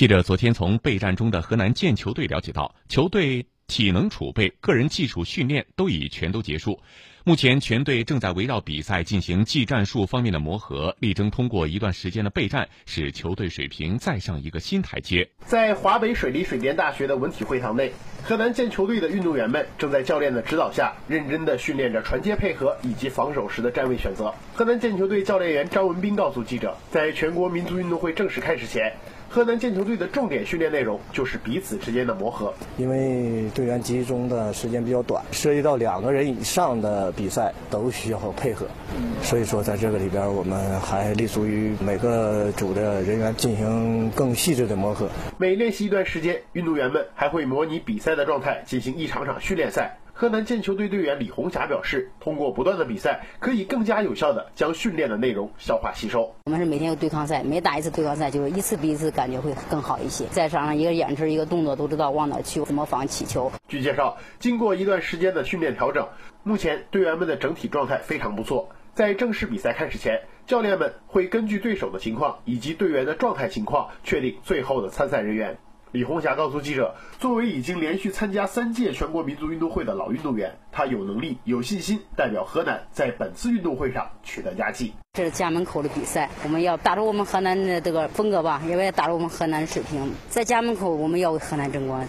记者昨天从备战中的河南建球队了解到，球队体能储备、个人技术训练都已全都结束。目前全队正在围绕比赛进行技战术方面的磨合，力争通过一段时间的备战，使球队水平再上一个新台阶。在华北水利水电大学的文体会堂内，河南健球队的运动员们正在教练的指导下，认真地训练着传接配合以及防守时的站位选择。河南健球队教练员张文斌告诉记者，在全国民族运动会正式开始前。河南健球队的重点训练内容就是彼此之间的磨合，因为队员集中的时间比较短，涉及到两个人以上的比赛都需要配合，所以说在这个里边我们还立足于每个组的人员进行更细致的磨合。每练习一段时间，运动员们还会模拟比赛的状态进行一场场训练赛。河南建球队队员李红霞表示，通过不断的比赛，可以更加有效的将训练的内容消化吸收。我们是每天有对抗赛，每打一次对抗赛，就是一次比一次感觉会更好一些。在场上一个眼神、一个动作都知道往哪去，怎么防起球。据介绍，经过一段时间的训练调整，目前队员们的整体状态非常不错。在正式比赛开始前，教练们会根据对手的情况以及队员的状态情况，确定最后的参赛人员。李红霞告诉记者：“作为已经连续参加三届全国民族运动会的老运动员，她有能力、有信心代表河南在本次运动会上取得佳绩。这是家门口的比赛，我们要打出我们河南的这个风格吧，也要打出我们河南的水平。在家门口，我们要为河南争光。”